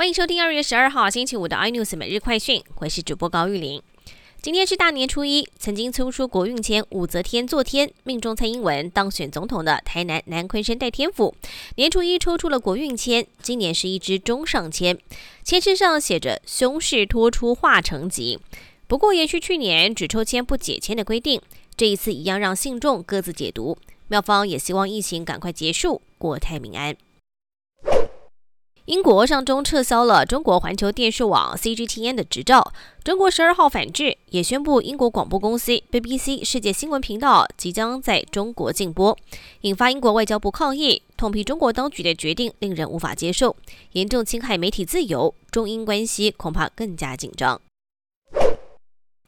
欢迎收听二月十二号星期五的 iNews 每日快讯，我是主播高玉玲。今天是大年初一，曾经抽出国运签武则天坐天，命中蔡英文当选总统的台南南昆山代天府，年初一抽出了国运签，今年是一支中上签，签身上写着“凶势拖出化成吉”。不过延续去年只抽签不解签的规定，这一次一样让信众各自解读。妙方也希望疫情赶快结束，国泰民安。英国上周撤销了中国环球电视网 CGTN 的执照，中国十二号反制，也宣布英国广播公司 BBC 世界新闻频道即将在中国禁播，引发英国外交部抗议，痛批中国当局的决定令人无法接受，严重侵害媒体自由，中英关系恐怕更加紧张。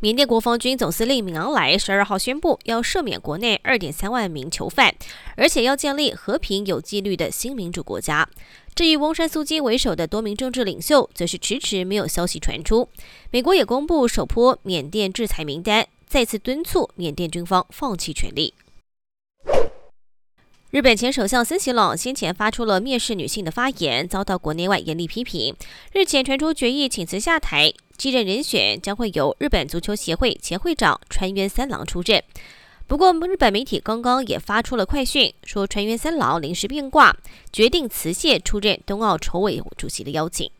缅甸国防军总司令敏昂莱十二号宣布，要赦免国内二点三万名囚犯，而且要建立和平有纪律的新民主国家。至于翁山苏基为首的多名政治领袖，则是迟迟没有消息传出。美国也公布首波缅甸制裁名单，再次敦促缅甸军方放弃权力。日本前首相森喜朗先前发出了蔑视女性的发言，遭到国内外严厉批评。日前传出决议请辞下台，继任人选将会由日本足球协会前会长川渊三郎出任。不过，日本媒体刚刚也发出了快讯，说川渊三郎临时变卦，决定辞谢出任冬奥筹委主席的邀请。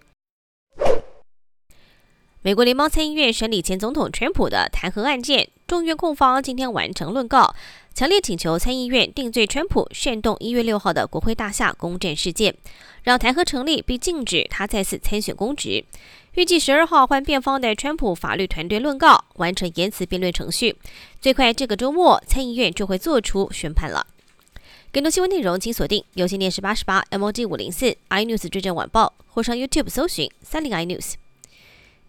美国联邦参议院审理前总统川普的弹劾案件，众院控方今天完成论告，强烈请求参议院定罪川普煽动一月六号的国会大厦攻占事件，让弹劾成立并禁止他再次参选公职。预计十二号换辩方的川普法律团队论告，完成言辞辩论程序，最快这个周末参议院就会做出宣判了。更多新闻内容请锁定有线电视八十八 MOD 五零四 iNews 追证晚报，或上 YouTube 搜寻三零 iNews。